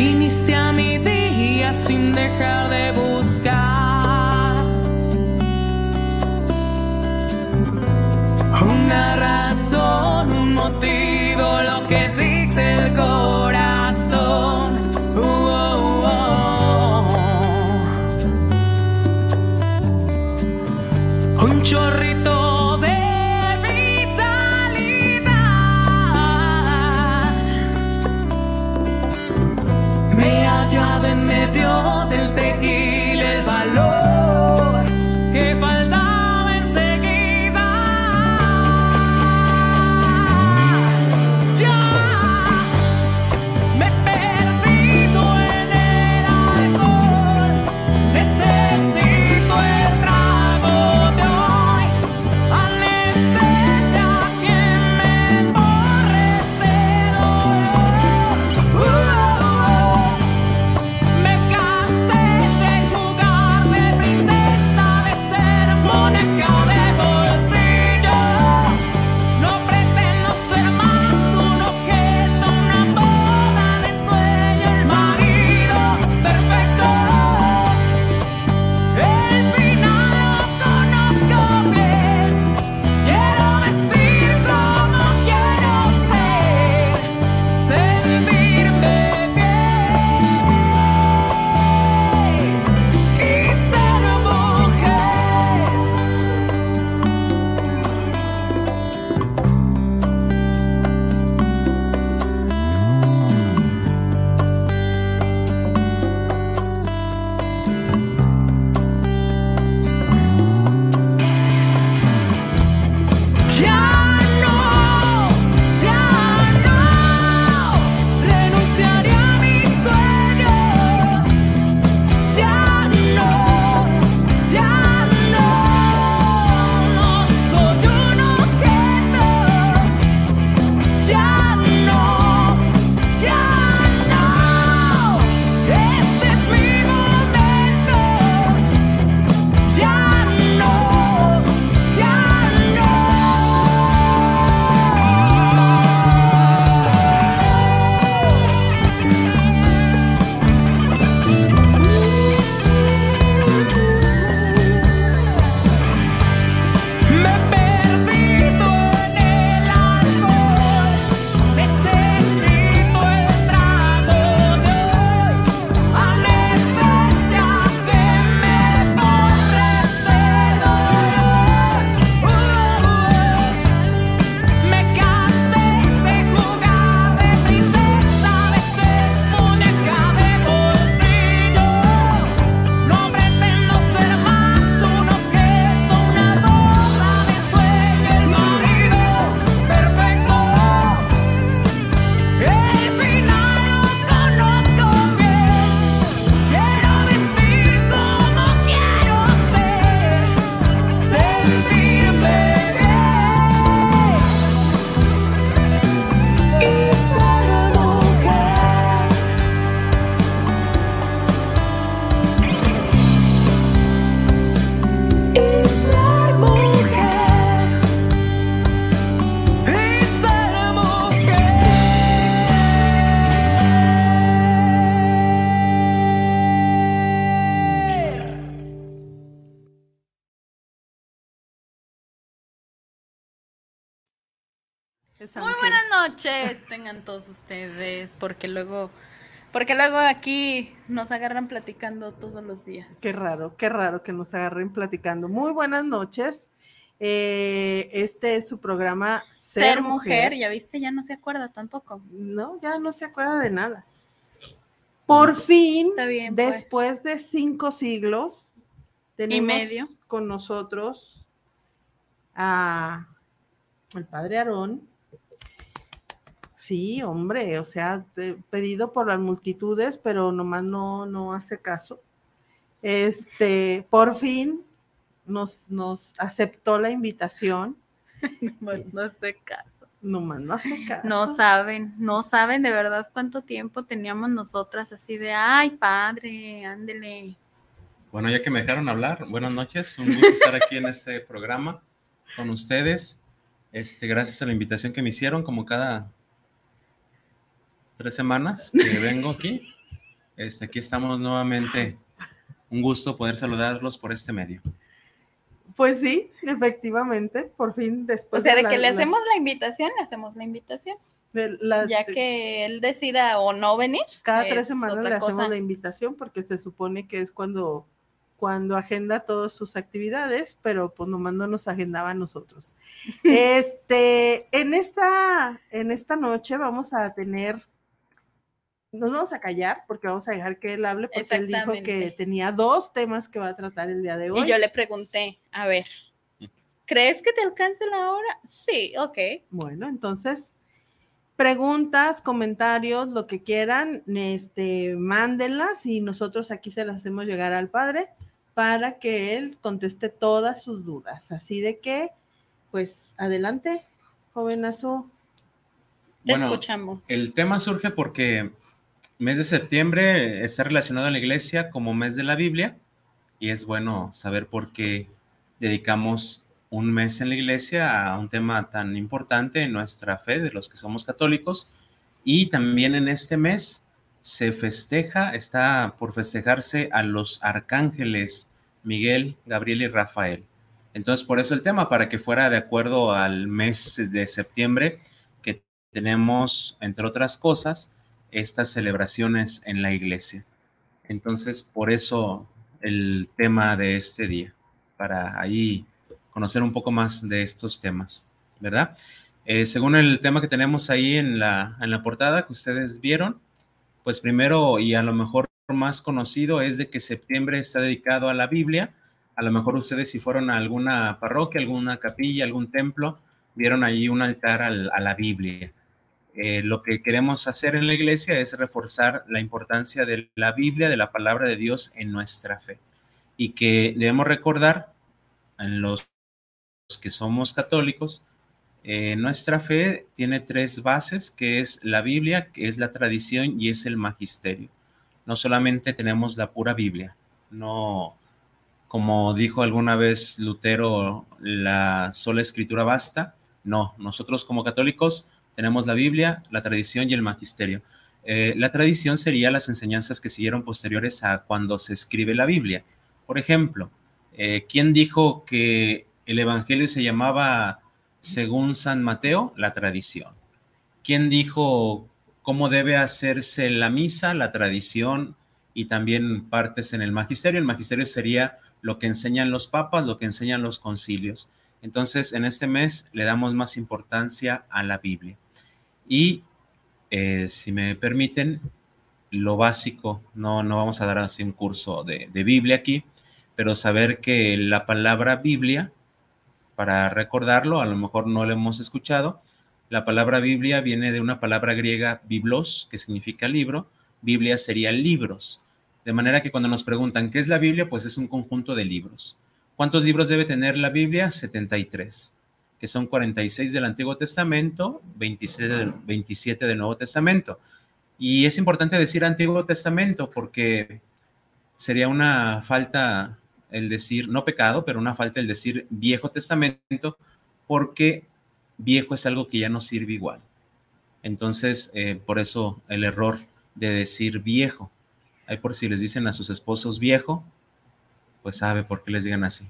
Inicia mi día sin dejar de buscar una razón, un motivo. Muy buenas noches, tengan todos ustedes, porque luego, porque luego aquí nos agarran platicando todos los días. Qué raro, qué raro que nos agarren platicando. Muy buenas noches. Eh, este es su programa Ser, mujer. Ya viste, ya no se acuerda tampoco. No, ya no se acuerda de nada. Por fin, pues. después de cinco siglos, tenemos medio. con nosotros a el padre Aarón. Sí, hombre, o sea, te- pedido por las multitudes, pero nomás no, no hace caso. Este, por fin nos, nos aceptó la invitación. Pues no sé caso. Nomás no hace caso. No saben, no saben de verdad cuánto tiempo teníamos nosotras así de, ay, padre, ándele. Bueno, ya que me dejaron hablar, buenas noches. Un gusto estar aquí en este programa con ustedes. Este, gracias a la invitación que me hicieron, como cada tres semanas que vengo aquí. Este, aquí estamos nuevamente. Un gusto poder saludarlos por este medio. Pues sí, efectivamente, por fin después O sea, de la- que le las- hacemos la invitación, le hacemos la invitación. de las- Ya que él decida o no venir. cada es tres semanas le hacemos cosa. la invitación porque se supone que es cuando cuando agenda todas sus actividades, pero pues nomás no nos agendaba a nosotros. Este, en esta, en esta noche vamos a tener, nos vamos a callar porque vamos a dejar que él hable porque él dijo que tenía dos temas que va a tratar el día de hoy. Y yo le pregunté, a ver, ¿crees que te alcance la hora? Sí, ok. Bueno, entonces, preguntas, comentarios, lo que quieran, este, mándenlas y nosotros aquí se las hacemos llegar al padre para que él conteste todas sus dudas. Así de que, pues, adelante, jovenazo. Te Bueno, escuchamos. El tema surge porque mes de septiembre está relacionado a la iglesia como mes de la Biblia y es bueno saber por qué dedicamos un mes en la iglesia a un tema tan importante en nuestra fe de los que somos católicos y también en este mes se festeja, está por festejarse a los arcángeles Miguel, Gabriel y Rafael. Entonces, por eso el tema, para que fuera de acuerdo al mes de septiembre que tenemos, entre otras cosas, estas celebraciones en la iglesia. Entonces, por eso el tema de este día, para ahí conocer un poco más de estos temas, ¿verdad? Eh, según el tema que tenemos ahí en la, en la portada que ustedes vieron, pues primero y a lo mejor más conocido es de que septiembre está dedicado a la Biblia. A lo mejor ustedes si fueron a alguna parroquia, alguna capilla, algún templo, vieron ahí un altar al- a la Biblia. Eh, lo que queremos hacer en la iglesia es reforzar la importancia de la Biblia, de la palabra de Dios en nuestra fe. Y que debemos recordar en los que somos católicos, eh, nuestra fe tiene tres bases, que es la Biblia, que es la tradición y es el magisterio. No solamente tenemos la pura Biblia, no, como dijo alguna vez Lutero, la sola escritura basta. No, nosotros como católicos tenemos la Biblia, la tradición y el magisterio. Eh, la tradición sería las enseñanzas que siguieron posteriores a cuando se escribe la Biblia. Por ejemplo, eh, ¿quién dijo que el Evangelio se llamaba según San Mateo? La tradición. ¿Quién dijo cómo debe hacerse la misa? La tradición y también partes en el magisterio. El magisterio sería lo que enseñan los papas, lo que enseñan los concilios. Entonces, en este mes le damos más importancia a la Biblia. Y eh, si me permiten, lo básico, no, no vamos a dar así un curso de, de Biblia aquí, pero saber que la palabra Biblia, para recordarlo, a lo mejor no lo hemos escuchado, la palabra Biblia viene de una palabra griega biblos, que significa libro, Biblia sería libros. De manera que cuando nos preguntan qué es la Biblia, pues es un conjunto de libros. ¿Cuántos libros debe tener la Biblia? 73, que son 46 del Antiguo Testamento, 27 del, 27 del Nuevo Testamento. Y es importante decir Antiguo Testamento porque sería una falta el decir, no pecado, pero una falta el decir Viejo Testamento, porque viejo es algo que ya no sirve igual. Entonces, eh, por eso el error de decir viejo. Ahí por si les dicen a sus esposos viejo, pues sabe por qué les digan así.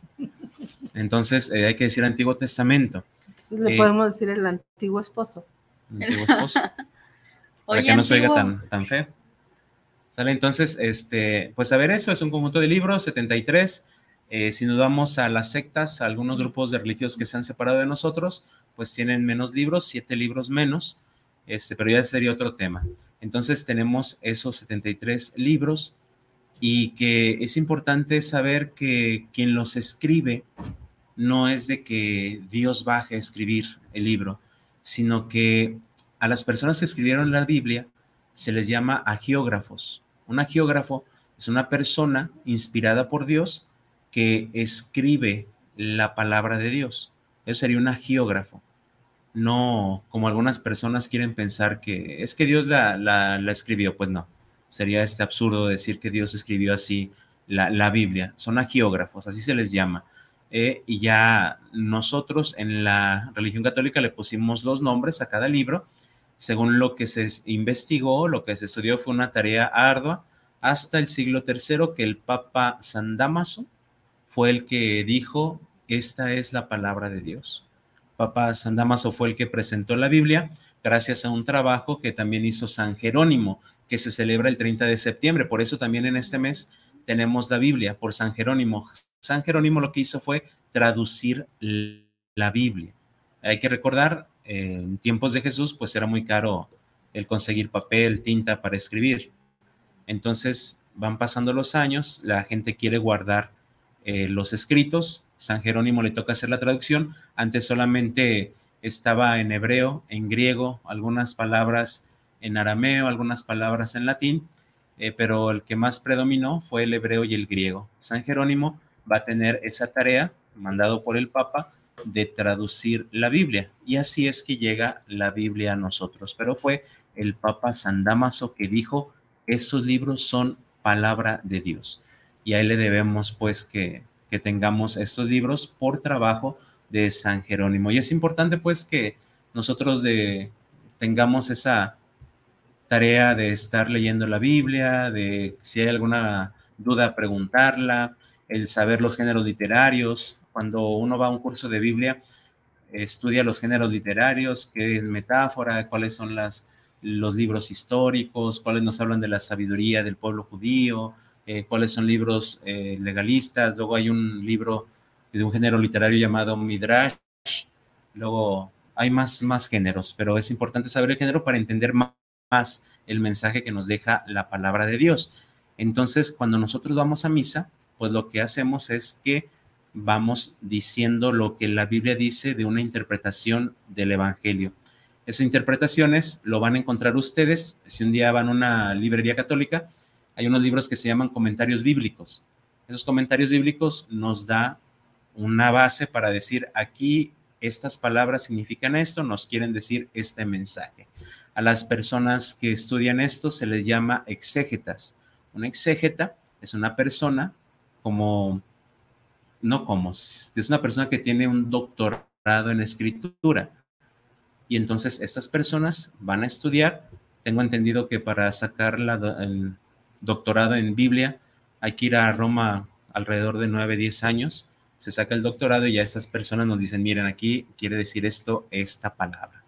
Entonces, eh, hay que decir Antiguo Testamento. Le Eh, podemos decir el antiguo esposo. antiguo esposo. para Oye, que no se oiga tan, tan feo. ¿Sale? Entonces, este, pues a ver, eso es un conjunto de libros, 73. Eh, si nos vamos a las sectas, a algunos grupos de religiosos que se han separado de nosotros, pues tienen menos libros, siete libros menos, este, pero ya sería otro tema. Entonces tenemos esos 73 libros y que es importante saber que quien los escribe no es de que Dios baje a escribir el libro, sino que a las personas que escribieron la Biblia se les llama agiógrafos. Un agiógrafo es una persona inspirada por Dios que escribe la palabra de Dios. Eso sería un agiógrafo. No como algunas personas quieren pensar que es que Dios la, la- la escribió. Pues no. Sería este absurdo decir que Dios escribió así la, la Biblia. Son agiógrafos, así se les llama. Eh, y ya nosotros en la religión católica le pusimos los nombres a cada libro según lo que se investigó, lo que se estudió fue una tarea ardua hasta el siglo III que el Papa San Damaso fue el que dijo, esta es la palabra de Dios. Papa San Damaso fue el que presentó la Biblia gracias a un trabajo que también hizo San Jerónimo, que se celebra el 30 de septiembre. Por eso también en este mes tenemos la Biblia por San Jerónimo. San Jerónimo lo que hizo fue traducir la Biblia. Hay que recordar, eh, en tiempos de Jesús, pues era muy caro el conseguir papel, tinta para escribir. Entonces van pasando los años, la gente quiere guardar eh, los escritos. San Jerónimo le toca hacer la traducción. Antes solamente estaba en hebreo, en griego, algunas palabras en arameo, algunas palabras en latín, eh, pero el que más predominó fue el hebreo y el griego. San Jerónimo va a tener esa tarea, mandado por el Papa, de traducir la Biblia. Y así es que llega la Biblia a nosotros. Pero fue el Papa San Damaso que dijo, esos libros son palabra de Dios. Y a él le debemos pues que, que tengamos estos libros por trabajo de San Jerónimo. Y es importante pues que nosotros de, tengamos esa tarea de estar leyendo la Biblia, de si hay alguna duda preguntarla, el saber los géneros literarios. Cuando uno va a un curso de Biblia, estudia los géneros literarios, qué es metáfora, cuáles son las, los libros históricos, cuáles nos hablan de la sabiduría del pueblo judío, eh, cuáles son libros eh, legalistas. Luego hay un libro de un género literario llamado Midrash. Luego hay más, más géneros, pero es importante saber el género para entender más, más el mensaje que nos deja la palabra de Dios. Entonces, cuando nosotros vamos a misa, pues lo que hacemos es que vamos diciendo lo que la Biblia dice de una interpretación del Evangelio. Esas interpretaciones lo van a encontrar ustedes. Si un día van a una librería católica, hay unos libros que se llaman comentarios bíblicos. Esos comentarios bíblicos nos da una base para decir aquí estas palabras significan esto, nos quieren decir este mensaje. A las personas que estudian esto se les llama exégetas. Un exégeta es una persona como, no como, es una persona que tiene un doctorado en escritura. Y entonces estas personas van a estudiar. Tengo entendido que para sacar la, el doctorado en Biblia hay que ir a Roma alrededor de 9, 10 años. Se saca el doctorado y ya estas personas nos dicen, miren, aquí quiere decir esto, esta palabra.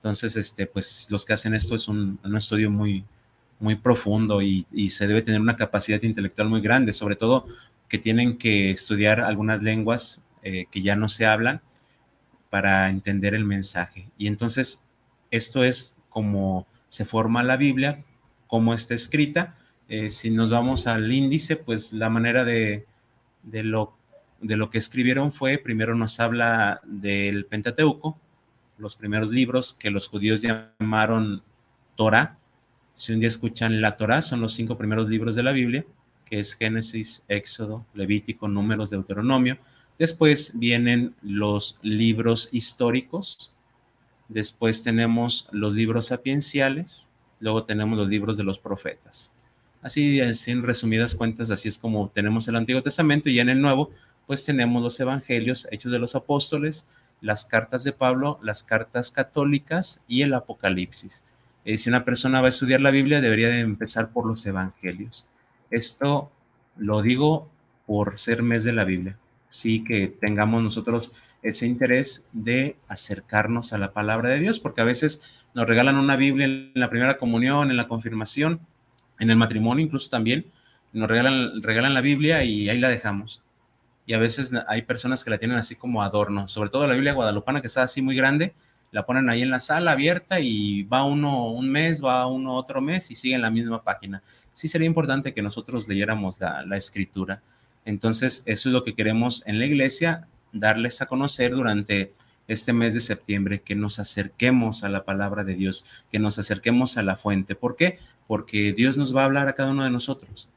Entonces, este, pues los que hacen esto es un, estudio muy, muy profundo y, y, se debe tener una capacidad intelectual muy grande, sobre todo que tienen que estudiar algunas lenguas eh, que ya no se hablan para entender el mensaje. Y entonces, esto es como se forma la Biblia, cómo está escrita. Eh, si nos vamos al índice, pues la manera de, de, lo, de lo que escribieron fue, primero nos habla del Pentateuco, los primeros libros que los judíos llamaron Torah. Si un día escuchan la Torah, son los cinco primeros libros de la Biblia, que es Génesis, Éxodo, Levítico, Números, Deuteronomio. Después vienen los libros históricos. Después tenemos los libros sapienciales. Luego tenemos los libros de los profetas. Así, así en resumidas cuentas, así es como tenemos el Antiguo Testamento y en el Nuevo, pues tenemos los evangelios, hechos de los apóstoles, las cartas de Pablo, las cartas católicas y el Apocalipsis. Eh, si una persona va a estudiar la Biblia, debería de empezar por los evangelios. Esto lo digo por ser mes de la Biblia. Sí que tengamos nosotros ese interés de acercarnos a la palabra de Dios, porque a veces nos regalan una Biblia en la primera comunión, en la confirmación, en el matrimonio incluso también, nos regalan, regalan la Biblia y ahí la dejamos. Y a veces hay personas que la tienen así como adorno, sobre todo la Biblia guadalupana que está así muy grande, la ponen ahí en la sala abierta y va uno un mes, va uno otro mes y sigue en la misma página. Sí sería importante que nosotros leyéramos la, la escritura. Entonces, eso es lo que queremos en la iglesia, darles a conocer durante este mes de septiembre, que nos acerquemos a la palabra de Dios, que nos acerquemos a la fuente. ¿Por qué? Porque Dios nos va a hablar a cada uno de nosotros.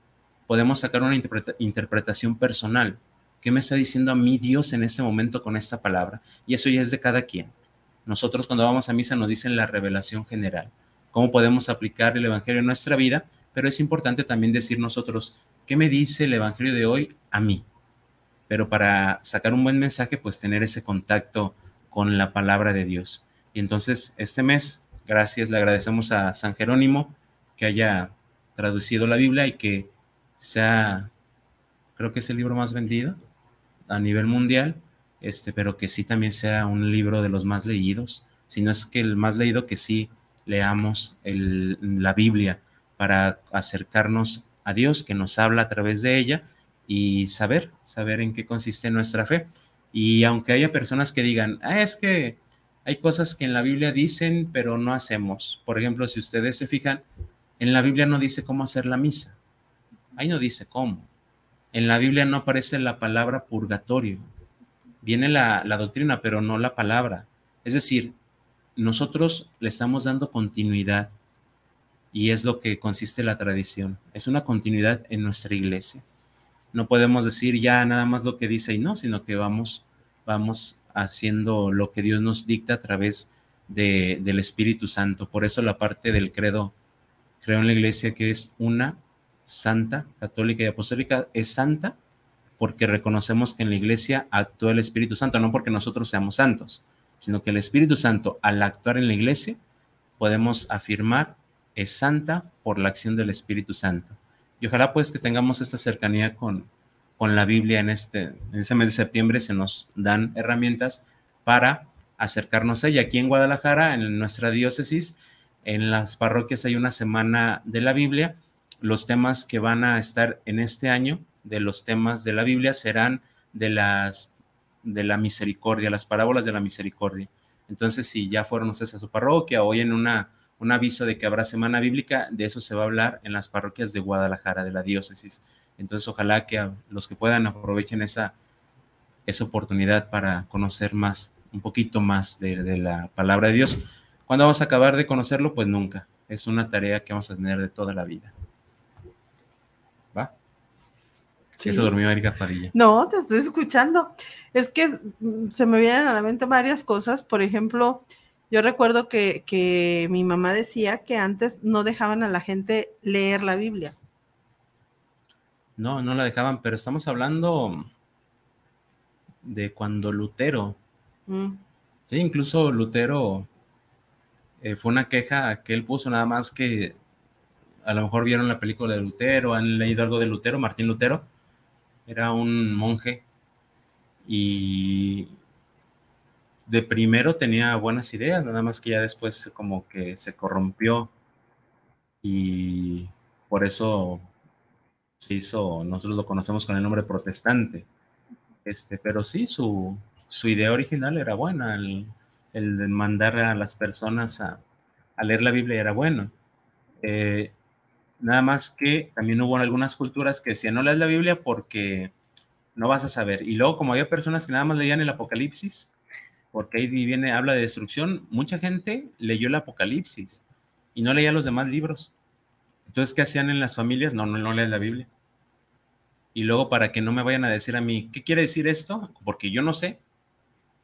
Podemos sacar una interpretación personal. ¿Qué me está diciendo a mí Dios en este momento con esta palabra? Y eso ya es de cada quien. Nosotros cuando vamos a misa nos dicen la revelación general, cómo podemos aplicar el Evangelio en nuestra vida, pero es importante también decir nosotros, ¿qué me dice el Evangelio de hoy a mí? Pero para sacar un buen mensaje, pues tener ese contacto con la palabra de Dios. Y entonces este mes, gracias, le agradecemos a San Jerónimo que haya traducido la Biblia y que sea, creo que es el libro más vendido a nivel mundial este, pero que sí también sea un libro de los más leídos, si no es que el más leído, que sí leamos la Biblia para acercarnos a Dios, que nos habla a través de ella y saber, saber en qué consiste nuestra fe. Y aunque haya personas que digan, ah, es que hay cosas que en la Biblia dicen, pero no hacemos. Por ejemplo, si ustedes se fijan, en la Biblia no dice cómo hacer la misa. Ahí no dice cómo. En la Biblia no aparece la palabra purgatorio viene la, doctrina, pero no la palabra. Es decir, nosotros le estamos dando continuidad y es lo que consiste la tradición. Es una continuidad en nuestra iglesia. No podemos decir ya nada más lo que dice y no, sino que vamos, vamos haciendo lo que Dios nos dicta a través de, del Espíritu Santo. Por eso la parte del credo, creo en la iglesia que es una santa, católica y apostólica, es santa porque reconocemos que en la iglesia actúa el Espíritu Santo, no porque nosotros seamos santos, sino que el Espíritu Santo, al actuar en la iglesia, podemos afirmar es santa por la acción del Espíritu Santo. Y ojalá pues que tengamos esta cercanía con, con la Biblia en este, en este mes de septiembre, se nos dan herramientas para acercarnos a ella. Aquí en Guadalajara, en nuestra diócesis, en las parroquias hay una semana de la Biblia. Los temas que van a estar en este año de los temas de la Biblia serán de las de la misericordia, las parábolas de la misericordia. Entonces, si ya fueron ustedes a su parroquia, hoy en una, un aviso de que habrá semana bíblica, de eso se va a hablar en las parroquias de Guadalajara, de la diócesis. Entonces, ojalá que los que puedan aprovechen esa, esa oportunidad para conocer más, un poquito más de, de la palabra de Dios. ¿Cuándo vamos a acabar de conocerlo? Pues nunca. Es una tarea que vamos a tener de toda la vida. Sí. Se durmió Erika Padilla. No, te estoy escuchando. Es que se me vienen a la mente varias cosas. Por ejemplo, yo recuerdo que, que mi mamá decía que antes no dejaban a la gente leer la Biblia. No, no la dejaban, pero estamos hablando de cuando Lutero. Mm. Sí, incluso Lutero eh, fue una queja que él puso nada más que a lo mejor vieron la película de Lutero, han leído algo de Lutero, Martín Lutero, era un monje y de primero tenía buenas ideas, nada más que ya después como que se corrompió y por eso se hizo, nosotros lo conocemos con el nombre protestante. Este, pero sí, su, su idea original era buena, el, el, de mandar a las personas a, leer la Biblia era bueno. Eh, Nada más que también hubo algunas culturas que decían, no leas la Biblia porque no vas a saber. Y luego, como había personas que nada más leían el Apocalipsis, porque ahí viene, habla de destrucción, mucha gente leyó el Apocalipsis y no leía los demás libros. Entonces, ¿qué hacían en las familias? No, no, no lees la Biblia. Y luego, para que no me vayan a decir a mí, ¿qué quiere decir esto? Porque yo no sé.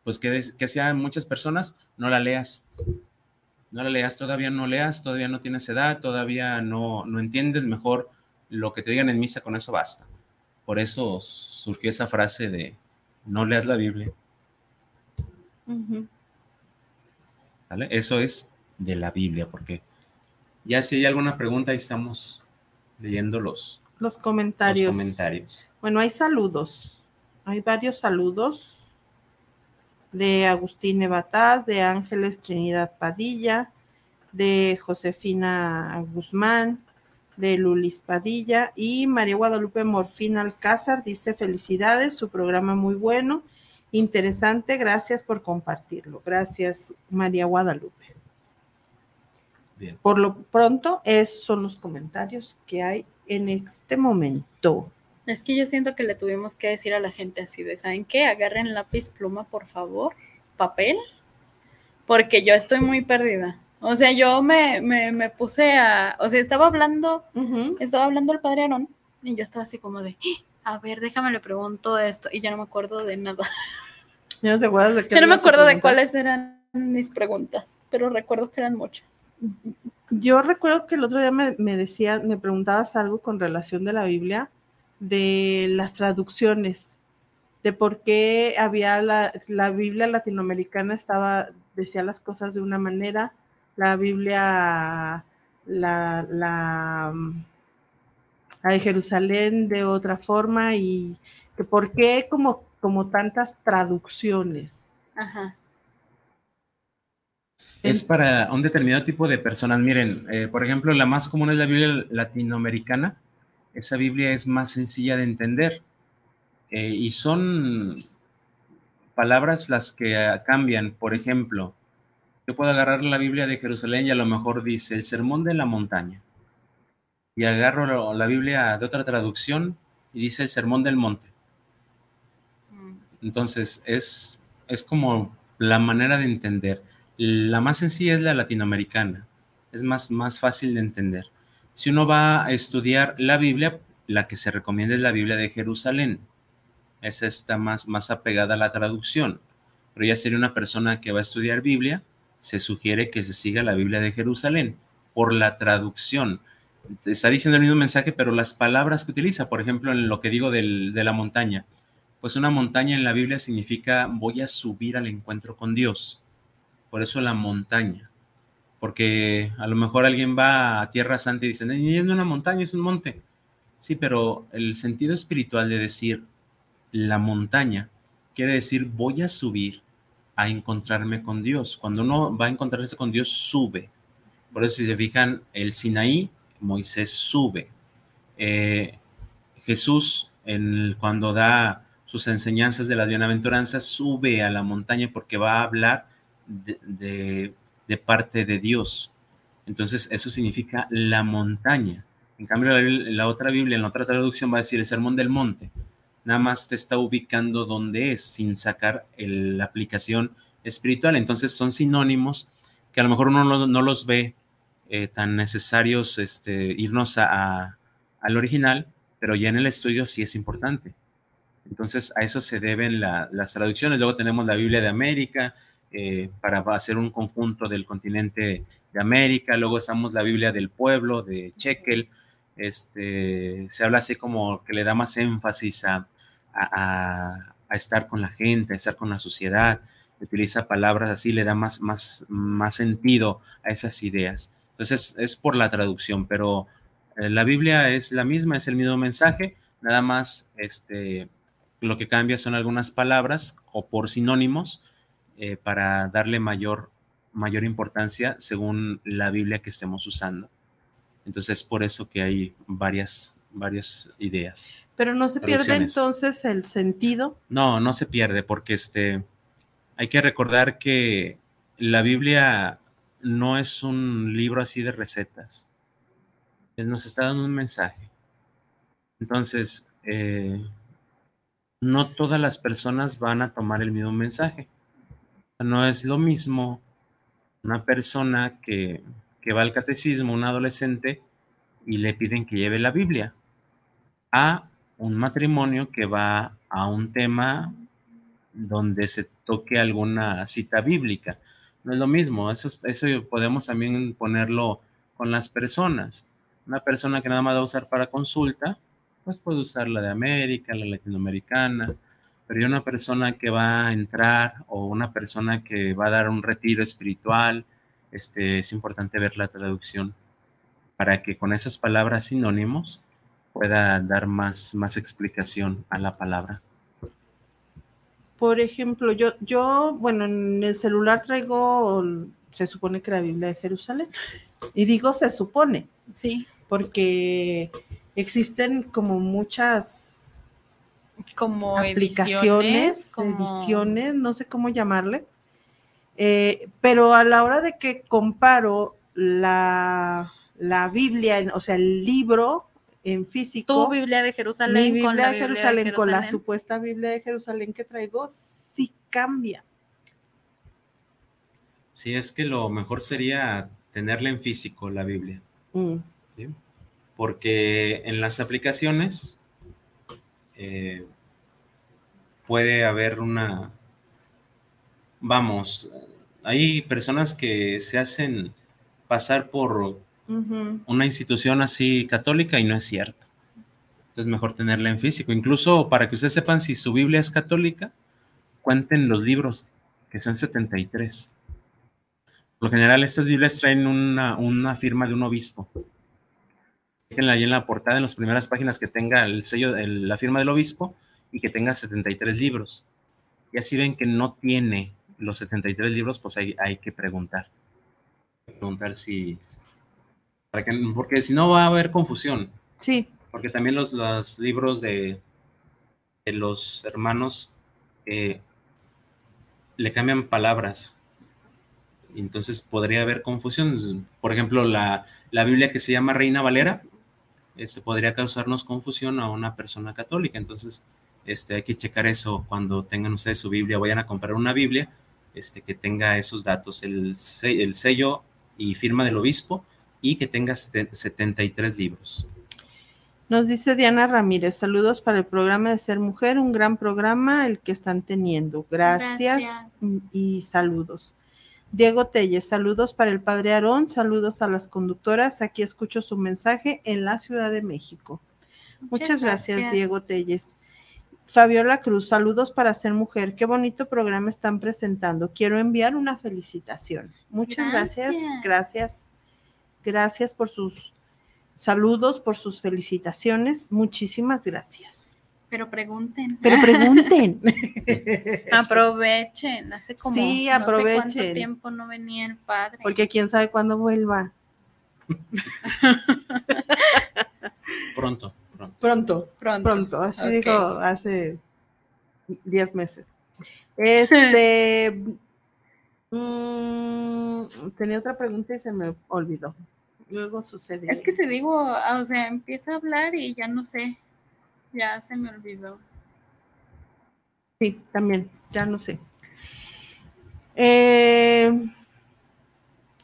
Pues, ¿qué, qué hacían muchas personas? No la leas no la leas, todavía no leas, todavía no tienes edad, todavía no, no entiendes mejor lo que te digan en misa, con eso basta. Por eso surgió esa frase de no leas la Biblia. ¿Vale? Eso es de la Biblia, porque ya si hay alguna pregunta, ahí estamos leyendo los, los comentarios. Los comentarios. Bueno, hay saludos. Hay varios saludos. De Agustín Ebataz, de Ángeles Trinidad Padilla, de Josefina Guzmán, de Lulis Padilla y María Guadalupe Morfín Alcázar dice felicidades, su programa muy bueno, interesante, gracias por compartirlo. Gracias María Guadalupe. Bien. Por lo pronto, esos son los comentarios que hay en este momento. Es que yo siento que le tuvimos que decir a la gente así de, ¿saben qué? Agarren lápiz, pluma, por favor, papel, porque yo estoy muy perdida. O sea, yo me, me, me puse a, o sea, estaba hablando, estaba hablando el padre Aarón y yo estaba así como de, "Ah, a ver, déjame le pregunto esto y ya no me acuerdo de nada. ¿Ya no te acuerdas de qué Ya no me acuerdo de cuáles eran mis preguntas, pero recuerdo que eran muchas. Yo recuerdo que el otro día me, me decía, me preguntabas algo con relación de la Biblia, de las traducciones, de por qué había la, la Biblia latinoamericana estaba, decía las cosas de una manera, la Biblia, la, la, mm, la de Jerusalén de otra forma y que por qué como, como tantas traducciones. Ajá. Es para un determinado tipo de personas. Miren, eh, por ejemplo, la más común es la Biblia latinoamericana. Esa Biblia es más sencilla de entender eh, y son palabras las que ah, cambian. Por ejemplo, yo puedo agarrar la Biblia de Jerusalén y a lo mejor dice el sermón de la montaña. Y agarro la Biblia de otra traducción y dice el sermón del monte. Entonces, es, es como la manera de entender. La más sencilla es la latinoamericana, es más, más fácil de entender. Si uno va a estudiar la Biblia, la que se recomienda es la Biblia de Jerusalén. Esa está más, más apegada a la traducción. Pero ya sería una persona que va a estudiar Biblia, se sugiere que se siga la Biblia de Jerusalén por la traducción. Está diciendo el mismo mensaje, pero las palabras que utiliza, por ejemplo, en lo que digo del- de la montaña, pues una montaña en la Biblia significa voy a subir al encuentro con Dios. Por eso la montaña. Porque a lo mejor alguien va a Tierra Santa y dice, "No, es una montaña, es un monte. Sí, pero el sentido espiritual de decir la montaña quiere decir voy a subir a encontrarme con Dios. Cuando uno va a encontrarse con Dios, sube. Por eso si se fijan, el Sinaí, Moisés sube. Eh, Jesús, cuando da sus enseñanzas de las bienaventuranzas, sube a la montaña porque va a hablar de- de parte de Dios. Entonces, eso significa la montaña. En cambio, la, otra Biblia, en la otra traducción, va a decir el sermón del monte. Nada más te está ubicando donde es, sin sacar la aplicación espiritual. Entonces, son sinónimos que a lo mejor uno no, no los ve eh, tan necesarios este, irnos a- al original, pero ya en el estudio sí es importante. Entonces, a eso se deben la- las traducciones. Luego tenemos la Biblia de América eh, para hacer un conjunto del continente de América. Luego estamos la Biblia del pueblo de Chequel. Este, se habla así como que le da más énfasis a, estar con la gente, a estar con la sociedad. Utiliza palabras así, le da más, más, más sentido a esas ideas. Entonces, es por la traducción, pero eh, la Biblia es la misma, es el mismo mensaje, nada más este, lo que cambia son algunas palabras o por sinónimos eh, para darle mayor, mayor importancia según la Biblia que estemos usando. Entonces, es por eso que hay varias, varias ideas. Pero no se pierde entonces el sentido. No, no se pierde porque este, hay que recordar que la Biblia no es un libro así de recetas. Es- nos está dando un mensaje. Entonces, eh, no todas las personas van a tomar el mismo mensaje. No es lo mismo una persona que, que va al catecismo, un adolescente, y le piden que lleve la Biblia, a un matrimonio que va a un tema donde se toque alguna cita bíblica. No es lo mismo, eso, es- eso podemos también ponerlo con las personas. Una persona que nada más va a usar para consulta, pues puede usar la de América, la latinoamericana, pero ya una persona que va a entrar o una persona que va a dar un retiro espiritual, este, es importante ver la traducción para que con esas palabras sinónimos pueda dar más, más explicación a la palabra. por ejemplo, yo, yo, bueno, en el celular traigo, se supone que la Biblia de Jerusalén. Y digo se supone. Sí. Porque existen como muchas como aplicaciones, ediciones, no sé cómo llamarle. Eh, pero a la hora de que comparo la, la Biblia, o sea, el libro en físico. Tu Biblia de Jerusalén. Mi Biblia, con la de, Jerusalén, con la supuesta Biblia de Jerusalén que traigo, sí cambia. Sí, es que lo mejor sería tenerla en físico, la Biblia. Mm. Porque en las aplicaciones eh, puede haber una, vamos, hay personas que se hacen pasar por una institución así católica y no es cierto. Entonces mejor tenerla en físico. Incluso para que ustedes sepan si su Biblia es católica, cuenten los libros, que son 73. Por lo general, estas Biblias traen una, firma de un obispo. Déjenla ahí en la portada, en las primeras páginas, que tenga el sello, la firma del obispo y que tenga 73 libros. Y así ven que no tiene los 73 libros, pues hay, hay que preguntar. Preguntar si, porque si no va a haber confusión. Sí. Porque también los, los libros de, de, los hermanos eh, le cambian palabras. Entonces podría haber confusión. Por ejemplo, la, la Biblia que se llama Reina Valera este, podría causarnos confusión a una persona católica. Entonces, este, hay que checar eso cuando tengan ustedes su Biblia, vayan a comprar una Biblia este, que tenga esos datos, el, el sello y firma del obispo y que tenga 73 libros. Nos dice Diana Ramírez, saludos para el programa de Ser Mujer, un gran programa el que están teniendo. Gracias, y saludos. Diego Telles, saludos para el padre Aarón, saludos a las conductoras. Aquí escucho su mensaje en la Ciudad de México. Muchas, gracias, Diego Telles. Fabiola Cruz, saludos para ser mujer. Qué bonito programa están presentando. Quiero enviar una felicitación. Muchas gracias. Gracias Gracias por sus saludos, por sus felicitaciones. Muchísimas gracias. Pero pregunten. Pero pregunten. aprovechen. Hace como sí, aprovechen. No sé cuánto tiempo no venía el padre. Porque quién sabe cuándo vuelva. pronto, pronto. Pronto. Pronto. Así dijo hace 10 meses. Este. Mm, tenía otra pregunta y se me olvidó. Luego sucede. Es que te digo, ah, o sea, empieza a hablar y ya no sé. Ya se me olvidó. Sí, también, ya no sé. Eh,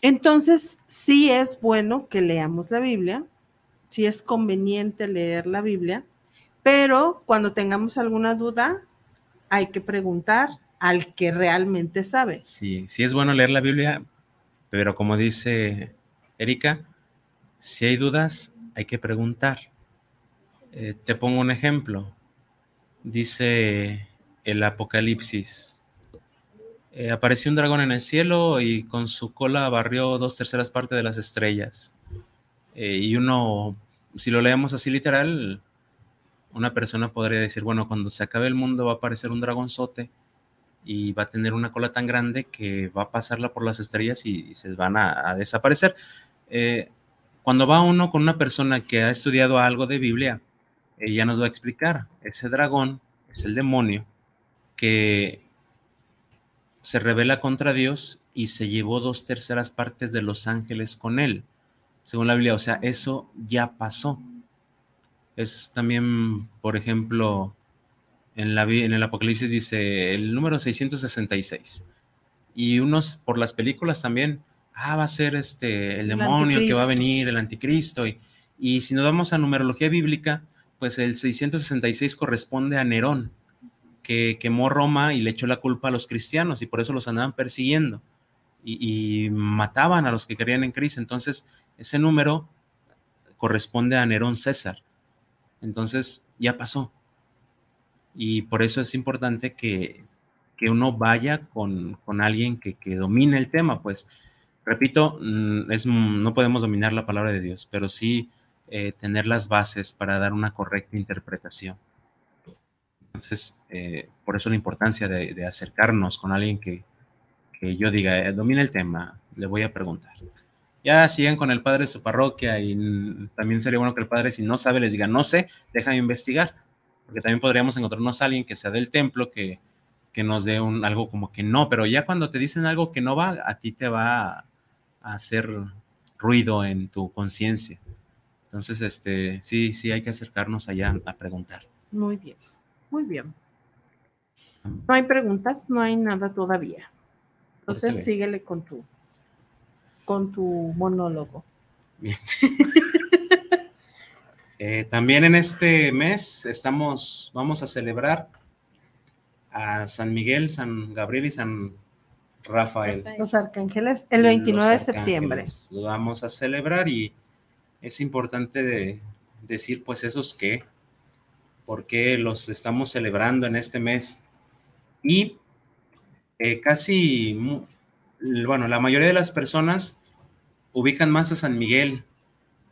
entonces, sí es bueno que leamos la Biblia, sí es conveniente leer la Biblia, pero cuando tengamos alguna duda, hay que preguntar, al que realmente sabe. Sí, sí es bueno leer la Biblia, pero como dice Erika, si hay dudas, hay que preguntar. Eh, te pongo un ejemplo. Dice el Apocalipsis. Eh, apareció un dragón en el cielo y con su cola barrió dos terceras partes de las estrellas. Eh, y uno, si lo leemos así literal, una persona podría decir, bueno, cuando se acabe el mundo va a aparecer un dragonzote y va a tener una cola tan grande que va a pasarla por las estrellas y, se van a, desaparecer. Eh, cuando va uno con una persona que ha estudiado algo de Biblia, ella nos va a explicar, ese dragón es el demonio que se revela contra Dios y se llevó dos terceras partes de los ángeles con él, según la Biblia. O sea, eso ya pasó. Es también, por ejemplo, en, la, en el Apocalipsis dice el número 666. Y unos por las películas también, ah, va a ser este el demonio que va a venir, el anticristo. Y, y si nos vamos a numerología bíblica, pues el 666 corresponde a Nerón, que quemó Roma y le echó la culpa a los cristianos y por eso los andaban persiguiendo y, mataban a los que creían en Cristo. Entonces, ese número corresponde a Nerón César. Entonces, ya pasó. Y por eso es importante que, uno vaya con, alguien que, domine el tema, pues repito, mm, es, no podemos dominar la palabra de Dios, pero sí eh, tener las bases para dar una correcta interpretación. Entonces, eh, por eso la importancia de, de acercarnos con alguien que, que yo diga, eh, domina el tema, le voy a preguntar. Ya sigan con el padre de su parroquia y también sería bueno que el padre, si no sabe, les diga, no sé, déjame investigar, porque también podríamos encontrarnos a alguien que sea del templo, que, que nos dé un, algo como que no, pero ya cuando te dicen algo que no va, a ti te va a hacer ruido en tu conciencia. Entonces, este, sí, sí, hay que acercarnos allá a preguntar. Muy bien, muy bien. No hay preguntas, no hay nada todavía. Entonces síguele con tu con tu monólogo. Bien. Eh, también en este mes estamos, vamos a celebrar a San Miguel, San Gabriel y San Rafael. Los arcángeles el 29 de septiembre. Lo vamos a celebrar y es importante de decir pues esos qué, por qué los estamos celebrando en este mes. Y eh, casi, bueno, la mayoría de las personas ubican más a San Miguel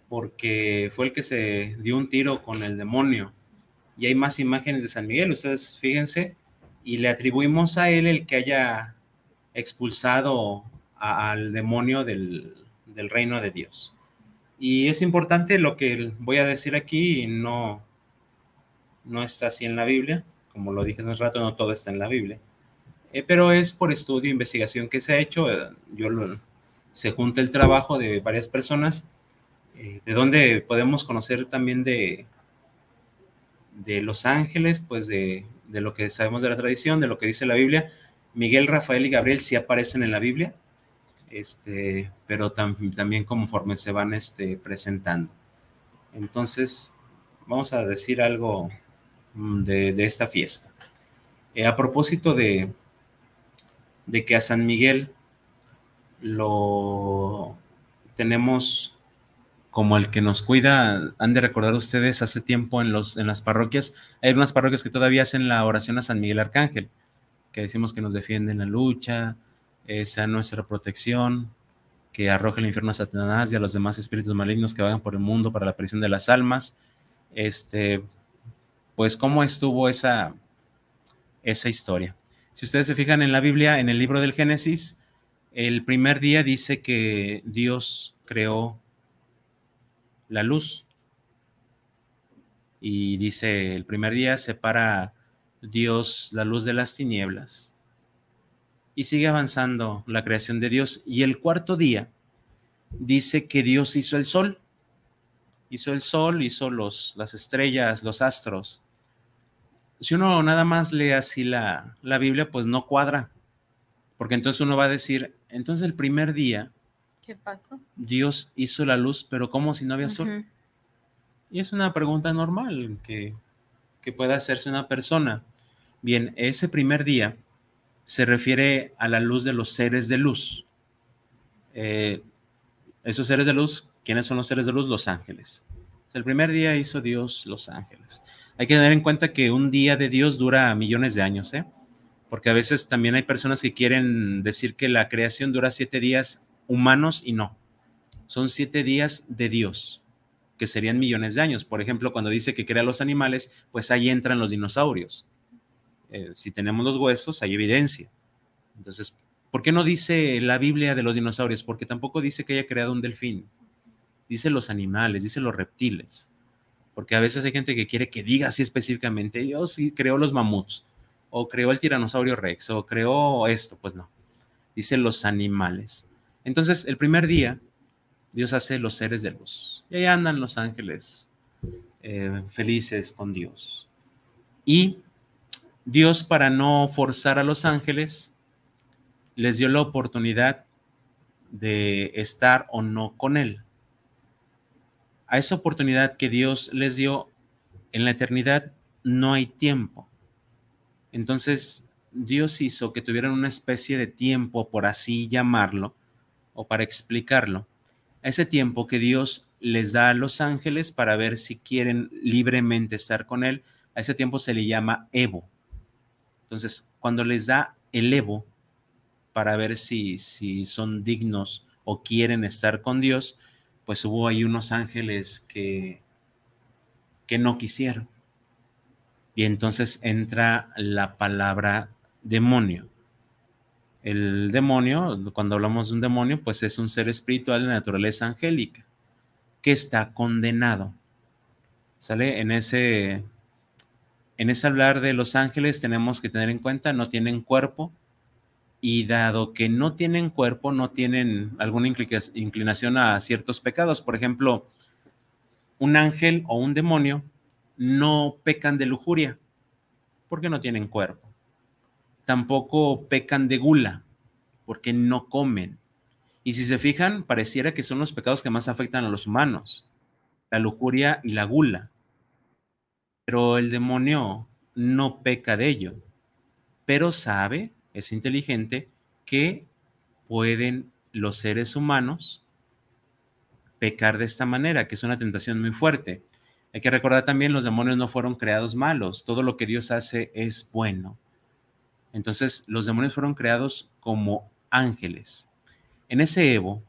porque fue el que se dio un tiro con el demonio. Y hay más imágenes de San Miguel, ustedes fíjense, y le atribuimos a él el que haya expulsado al demonio del reino de Dios. Y es importante lo que voy a decir aquí, no, no está así en la Biblia, como lo dije hace un rato, no todo está en la Biblia, Eh, pero es por estudio, investigación que se ha hecho, eh, yo lo- se junta el trabajo de varias personas, eh, de donde podemos conocer también de, de los ángeles, pues de, de lo que sabemos de la tradición, de lo que dice la Biblia. Miguel, Rafael y Gabriel sí aparecen en la Biblia, este, pero tam- también conforme se van este, presentando. Entonces, vamos a decir algo mm, de, de esta fiesta. Eh, a propósito de, de que a San Miguel lo tenemos como el que nos cuida, han de recordar ustedes hace tiempo en, los, en las parroquias, hay unas parroquias que todavía hacen la oración a San Miguel Arcángel, que decimos que nos defiende en la lucha, eh, sea nuestra protección, que arroje el infierno a Satanás y a los demás espíritus malignos que vagan por el mundo para la perdición de las almas. Este, pues, ¿cómo estuvo esa, esa historia? Si ustedes se fijan en la Biblia, en el libro del Génesis, el primer día dice que Dios creó la luz. Y dice, el primer día separa Dios la luz de las tinieblas. Y sigue avanzando la creación de Dios. Y el cuarto día dice que Dios hizo el sol. Hizo el sol, hizo los, las estrellas, los astros. Si uno nada más lee así la, la Biblia, pues no cuadra. Porque entonces uno va a decir, entonces el primer día ¿Qué pasó? Dios hizo la luz, pero ¿cómo si no había sol? Y es una pregunta normal que, que pueda hacerse una persona. Bien, ese primer día se refiere a la luz de los seres de luz. Eh, esos seres de luz, ¿quiénes son los seres de luz? Los ángeles. El primer día hizo Dios los ángeles. Hay que tener en cuenta que un día de Dios dura millones de años, ¿eh? Porque a veces también hay personas que quieren decir que la creación dura siete días humanos y no. Son siete días de Dios, que serían millones de años. Por ejemplo, cuando dice que crea los animales, pues ahí entran los dinosaurios. Eh, si tenemos los huesos, hay evidencia. Entonces, ¿por qué no dice la Biblia de los dinosaurios? Porque tampoco dice que haya creado un delfín. Dice los animales, dice los reptiles. Porque a veces hay gente que quiere que diga así específicamente, yo sí creo los mamuts, o creó el tiranosaurio rex, o creó esto. Pues no. Dice los animales. Entonces, el primer día, Dios hace los seres de luz. Y ahí andan los ángeles eh, felices con Dios. Y Dios, para no forzar a los ángeles, les dio la oportunidad de estar o no con Él. A esa oportunidad que Dios les dio en la eternidad no hay tiempo. Entonces, Dios hizo que tuvieran una especie de tiempo, por así llamarlo, o para explicarlo, ese tiempo que Dios les da a los ángeles para ver si quieren libremente estar con Él, a ese tiempo se le llama Evo. Entonces, cuando les da el Evo para ver si, si son dignos o quieren estar con Dios, pues hubo ahí unos ángeles que, que no quisieron. y entonces entra la palabra demonio. El demonio, cuando hablamos de un demonio, pues es un ser espiritual de naturaleza angélica que está condenado. ¿Sale? En ese, en ese hablar de los ángeles tenemos que tener en cuenta, no tienen cuerpo y dado que no tienen cuerpo, no tienen alguna inclinación a ciertos pecados. Por ejemplo, un ángel o un demonio no pecan de lujuria porque no tienen cuerpo. Tampoco pecan de gula porque no comen. Y si se fijan, pareciera que son los pecados que más afectan a los humanos, la lujuria y la gula. Pero el demonio no peca de ello, pero sabe, es inteligente, que pueden los seres humanos pecar de esta manera, que es una tentación muy fuerte. Hay que recordar también, los demonios no fueron creados malos, todo lo que Dios hace es bueno. Entonces, los demonios fueron creados como ángeles. En ese Evo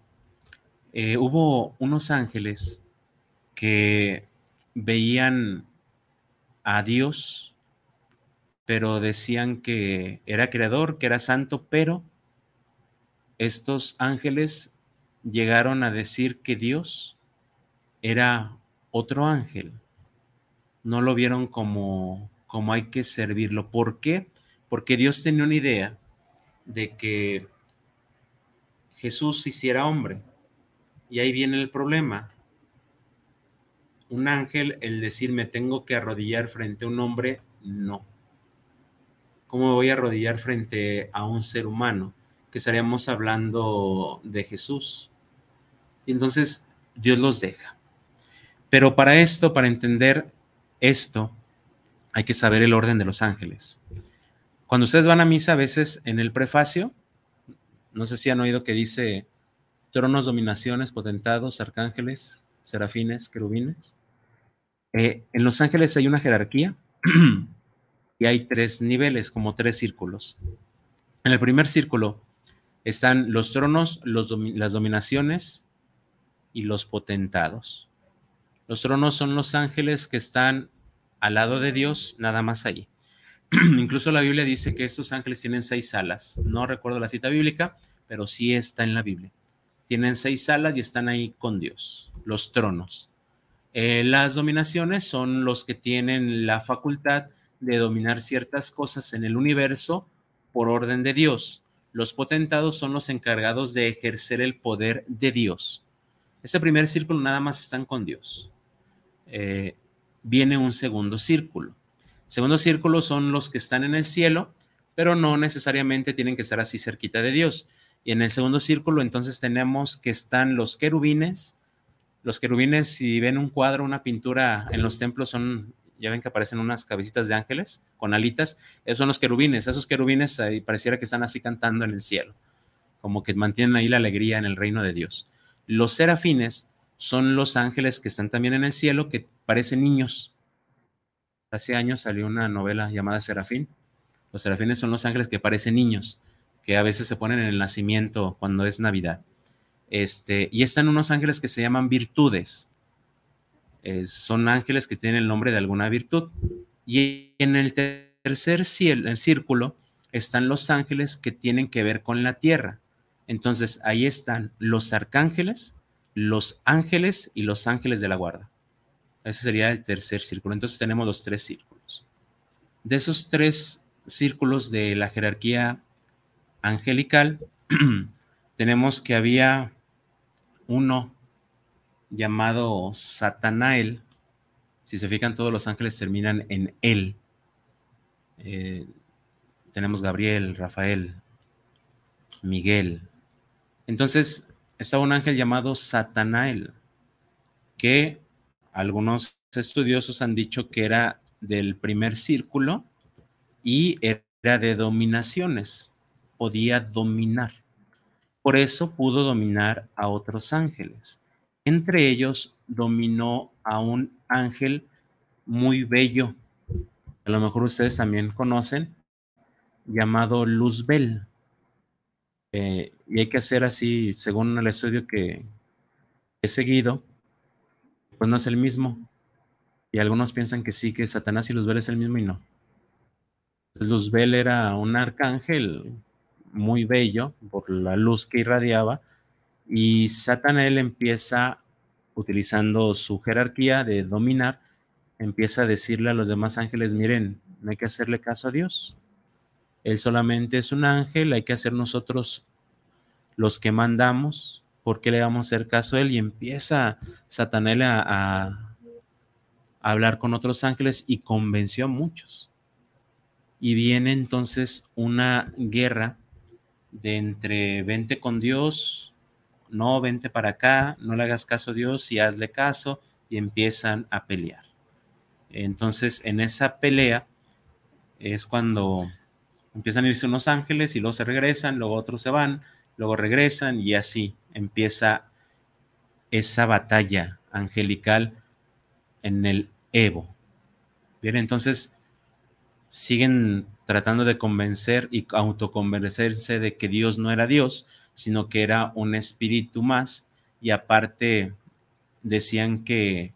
eh, hubo unos ángeles que veían a Dios, pero decían que era creador, que era santo, pero estos ángeles llegaron a decir que Dios era otro ángel. No lo vieron como, como hay que servirlo. ¿Por qué? Porque Dios tenía una idea de que Jesús hiciera hombre. Y ahí viene el problema. Un ángel, el decir me tengo que arrodillar frente a un hombre, no. ¿Cómo me voy a arrodillar frente a un ser humano? Que estaríamos hablando de Jesús. Y entonces Dios los deja. Pero para esto, para entender esto, hay que saber el orden de los ángeles. Cuando ustedes van a misa, a veces en el prefacio, no sé si han oído que dice tronos, dominaciones, potentados, arcángeles, serafines, querubines. Eh, en los ángeles hay una jerarquía y hay tres niveles, como tres círculos. En el primer círculo están los tronos, las dominaciones y los potentados. Los tronos son los ángeles que están al lado de Dios, nada más allí. Incluso la Biblia dice que estos ángeles tienen seis alas. No recuerdo la cita bíblica, pero sí está en la Biblia. Tienen seis alas y están ahí con Dios, los tronos. Eh, las dominaciones son los que tienen la facultad de dominar ciertas cosas en el universo por orden de Dios. Los potentados son los encargados de ejercer el poder de Dios. Este primer círculo nada más están con Dios. Eh, viene un segundo círculo. Segundo círculo son los que están en el cielo, pero no necesariamente tienen que estar así cerquita de Dios. Y en el segundo círculo entonces tenemos que están los querubines. Los querubines, si ven un cuadro, una pintura en los templos, son, ya ven que aparecen unas cabecitas de ángeles con alitas. Esos son los querubines. Esos querubines pareciera que están así cantando en el cielo, como que mantienen ahí la alegría en el reino de Dios. Los serafines son los ángeles que están también en el cielo, que parecen niños. Hace años salió una novela llamada Serafín. Los serafines son los ángeles que parecen niños, que a veces se ponen en el nacimiento cuando es Navidad. Este, y están unos ángeles que se llaman virtudes. son ángeles que tienen el nombre de alguna virtud. Y en el tercer el círculo están los ángeles que tienen que ver con la tierra. Entonces ahí están los arcángeles, los ángeles y los ángeles de la guarda. Ese sería el tercer círculo. Entonces tenemos los tres círculos. De esos tres círculos de la jerarquía angelical, tenemos que había uno llamado Satanael. Si se fijan, todos los ángeles terminan en él. Eh, tenemos Gabriel, Rafael, Miguel. Entonces, estaba un ángel llamado Satanael, que algunos estudiosos han dicho que era del primer círculo y era de dominaciones, podía dominar. Por eso pudo dominar a otros ángeles. Entre ellos dominó a un ángel muy bello, a lo mejor ustedes también conocen, llamado Luzbel. Eh, y hay que hacer así, según el estudio que he seguido, pues no es el mismo. Y algunos piensan que sí, que Satanás y Luzbel es el mismo y no. Luzbel era un arcángel muy bello por la luz que irradiaba y Satanael empieza utilizando su jerarquía de dominar, empieza a decirle a los demás ángeles, miren, no hay que hacerle caso a Dios. Él solamente es un ángel, hay que hacer nosotros los que mandamos, porque le vamos a hacer caso a él? Y empieza Satanael a, a hablar con otros ángeles y convenció a muchos. Y viene entonces una guerra de entre vente con Dios, no, vente para acá, no le hagas caso a Dios y hazle caso, y empiezan a pelear. Entonces, en esa pelea es cuando empiezan a irse unos ángeles y luego se regresan, luego otros se van, luego regresan y así empieza esa batalla angelical en el Evo. Bien, entonces siguen tratando de convencer y autoconvencerse de que Dios no era Dios, sino que era un espíritu más y aparte decían que,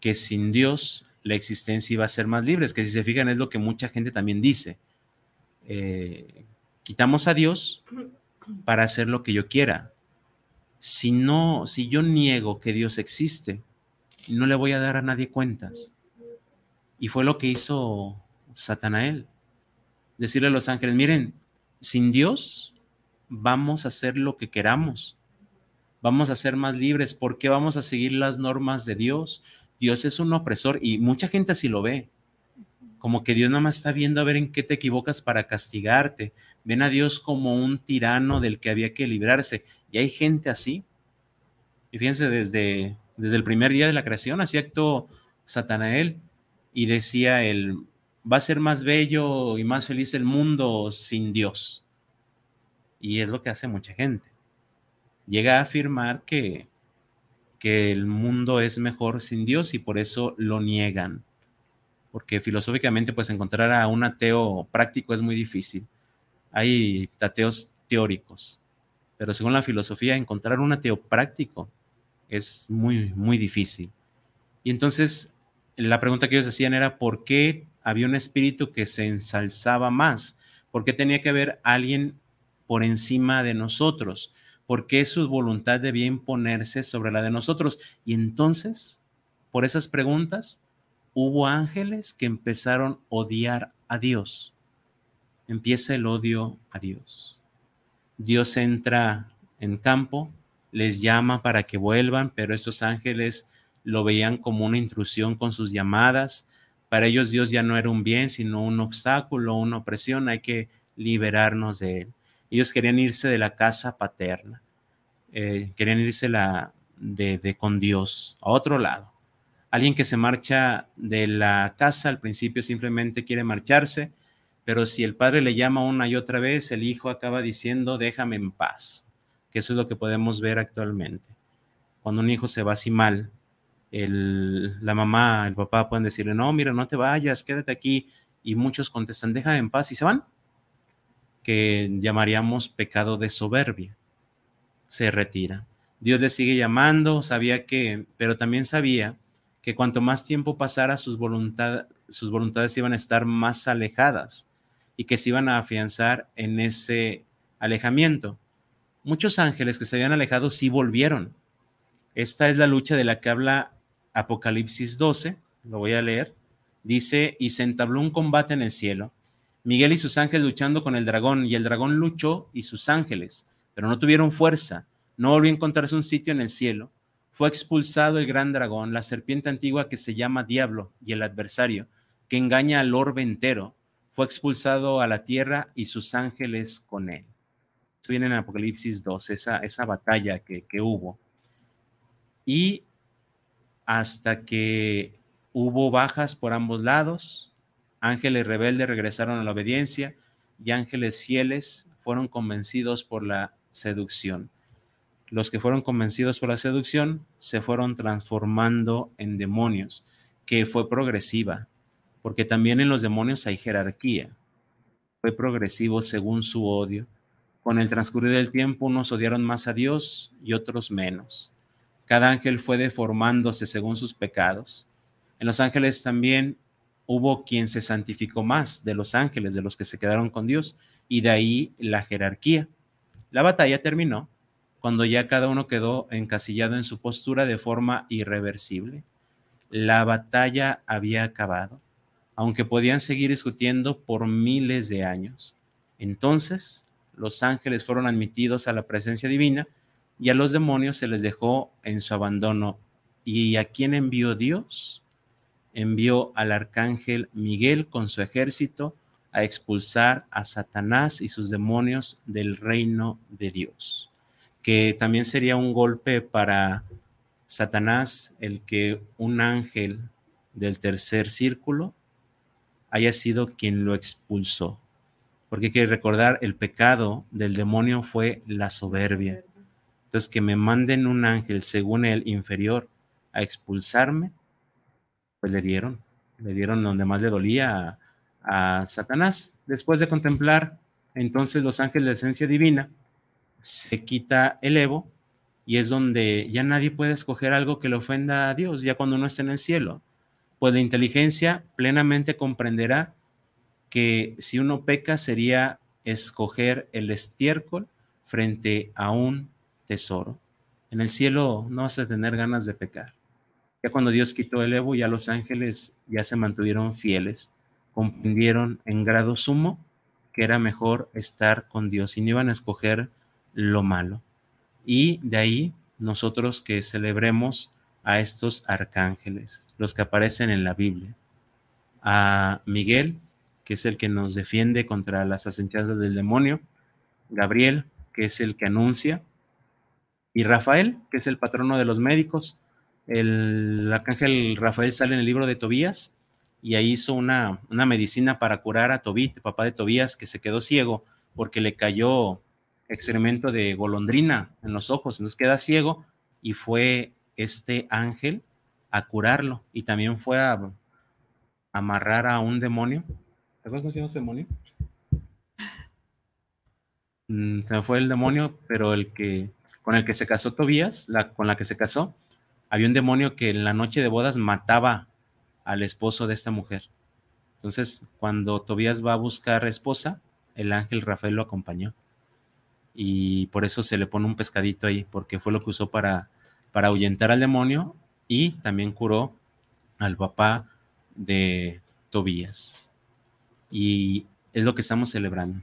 que sin Dios la existencia iba a ser más libre, es que si se fijan es lo que mucha gente también dice. Eh, quitamos a Dios para hacer lo que yo quiera. Si no, si yo niego que Dios existe, no le voy a dar a nadie cuentas. Y fue lo que hizo Satanael. Decirle a los ángeles, miren, sin Dios vamos a hacer lo que queramos. Vamos a ser más libres. porque vamos a seguir las normas de Dios? Dios es un opresor y mucha gente así lo ve. Como que Dios nada más está viendo a ver en qué te equivocas para castigarte. Ven a Dios como un tirano del que había que librarse. Y hay gente así. Y fíjense, desde, desde el primer día de la creación, así actuó Satanael y decía él, va a ser más bello y más feliz el mundo sin Dios. Y es lo que hace mucha gente. Llega a afirmar que, que el mundo es mejor sin Dios y por eso lo niegan. Porque filosóficamente, pues encontrar a un ateo práctico es muy difícil. Hay ateos teóricos, pero según la filosofía, encontrar un ateo práctico es muy, muy difícil. Y entonces, la pregunta que ellos hacían era, ¿por qué había un espíritu que se ensalzaba más? ¿Por qué tenía que haber alguien por encima de nosotros? ¿Por qué su voluntad debía imponerse sobre la de nosotros? Y entonces, por esas preguntas, hubo ángeles que empezaron a odiar a Dios. Empieza el odio a Dios. Dios entra en campo, les llama para que vuelvan, pero estos ángeles lo veían como una intrusión con sus llamadas. Para ellos Dios ya no era un bien, sino un obstáculo, una opresión. Hay que liberarnos de él. Ellos querían irse de la casa paterna, eh, querían irse de, de con Dios a otro lado. Alguien que se marcha de la casa al principio simplemente quiere marcharse, pero si el padre le llama una y otra vez, el hijo acaba diciendo, déjame en paz que eso es lo que podemos ver actualmente. Cuando un hijo se va así mal, la mamá, el papá pueden decirle, no, mira, no te vayas, quédate aquí. Y muchos contestan, déjame en paz y se van. Que llamaríamos pecado de soberbia. Se retira. Dios le sigue llamando, sabía que, pero también sabía que cuanto más tiempo pasara, sus, voluntad, sus voluntades iban a estar más alejadas y que se iban a afianzar en ese alejamiento muchos ángeles que se habían alejado sí volvieron. Esta es la lucha de la que habla Apocalipsis 12, lo voy a leer. Dice, y se entabló un combate en el cielo. Miguel y sus ángeles luchando con el dragón, y el dragón luchó y sus ángeles, pero no tuvieron fuerza, no volvió a encontrarse un sitio en el cielo. Fue expulsado el gran dragón, la serpiente antigua que se llama Diablo y el adversario, que engaña al orbe entero. Fue expulsado a la tierra y sus ángeles con él viene en Apocalipsis 2, esa, esa batalla que, que hubo. Y hasta que hubo bajas por ambos lados, ángeles rebeldes regresaron a la obediencia y ángeles fieles fueron convencidos por la seducción. Los que fueron convencidos por la seducción se fueron transformando en demonios, que fue progresiva, porque también en los demonios hay jerarquía. Fue progresivo según su odio con el transcurrir del tiempo, unos odiaron más a Dios y otros menos. Cada ángel fue deformándose según sus pecados. En los ángeles también hubo quien se santificó más de los ángeles, de los que se quedaron con Dios, y de ahí la jerarquía. La batalla terminó cuando ya cada uno quedó encasillado en su postura de forma irreversible. La batalla había acabado, aunque podían seguir discutiendo por miles de años. Entonces, los ángeles fueron admitidos a la presencia divina y a los demonios se les dejó en su abandono. ¿Y a quién envió Dios? Envió al arcángel Miguel con su ejército a expulsar a Satanás y sus demonios del reino de Dios, que también sería un golpe para Satanás el que un ángel del tercer círculo haya sido quien lo expulsó. Porque hay que recordar, el pecado del demonio fue la soberbia. Entonces, que me manden un ángel según el inferior a expulsarme, pues le dieron, le dieron donde más le dolía a, Satanás. Después de contemplar entonces los ángeles de esencia divina, se quita el ego y es donde ya nadie puede escoger algo que le ofenda a Dios, ya cuando uno está en el cielo. Pues la inteligencia plenamente comprenderá que si uno peca sería escoger el estiércol frente a un tesoro. En el cielo no vas a tener ganas de pecar. Ya cuando Dios quitó el Evo, ya los ángeles ya se mantuvieron fieles, comprendieron en grado sumo que era mejor estar con Dios y no iban a escoger lo malo. Y de ahí nosotros que celebremos a estos arcángeles, los que aparecen en la Biblia. A Miguel, que es el que nos defiende contra las asechanzas del demonio. Gabriel, que es el que anuncia. Y Rafael, que es el patrono de los médicos, el arcángel Rafael sale en el libro de Tobías y ahí hizo una, una medicina para curar a Tobit, papá de Tobías, que se quedó ciego porque le cayó excremento de golondrina en los ojos, entonces queda ciego y fue este ángel a curarlo y también fue a amarrar a un demonio. ¿Te acuerdas cómo se llama ese demonio? Mm, se me fue el demonio, pero el que con el que se casó Tobías, la, con la que se casó, había un demonio que en la noche de bodas mataba al esposo de esta mujer. Entonces, cuando Tobías va a buscar esposa, el ángel Rafael lo acompañó. Y por eso se le pone un pescadito ahí, porque fue lo que usó para, para ahuyentar al demonio y también curó al papá de Tobías. Y es lo que estamos celebrando.